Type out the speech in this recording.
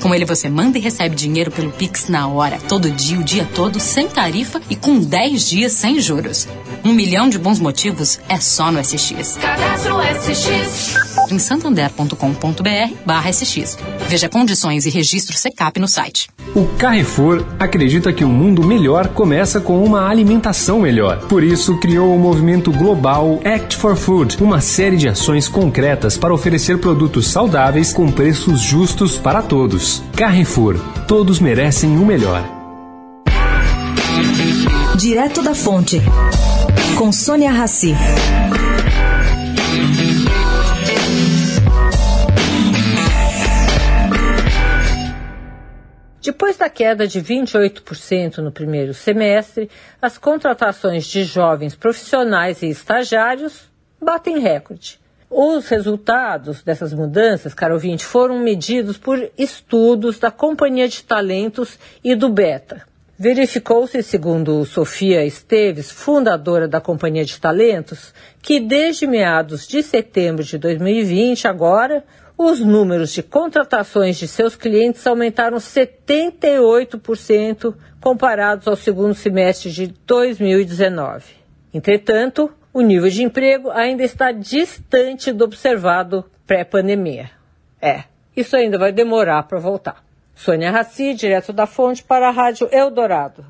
Com ele você manda e recebe dinheiro pelo Pix na hora, todo dia, o dia todo, sem tarifa e com 10 dias sem juros. Um milhão de bons motivos é só no SX. Cadastro SX. Em santander.com.br barra SX. Veja condições e registro SECAP no site. O Carrefour acredita que um mundo melhor começa com uma alimentação melhor. Por isso, criou o movimento global Act for Food, uma série de ações concretas para oferecer produtos saudáveis com preços justos para todos. Carrefour, todos merecem o melhor. Direto da Fonte, com Sônia Rassi. Depois da queda de 28% no primeiro semestre, as contratações de jovens profissionais e estagiários batem recorde. Os resultados dessas mudanças, caro ouvinte, foram medidos por estudos da Companhia de Talentos e do Beta. Verificou-se, segundo Sofia Esteves, fundadora da Companhia de Talentos, que desde meados de setembro de 2020, agora, os números de contratações de seus clientes aumentaram 78% comparados ao segundo semestre de 2019. Entretanto, o nível de emprego ainda está distante do observado pré-pandemia. É, isso ainda vai demorar para voltar. Sônia Raci, direto da fonte para a Rádio Eldorado.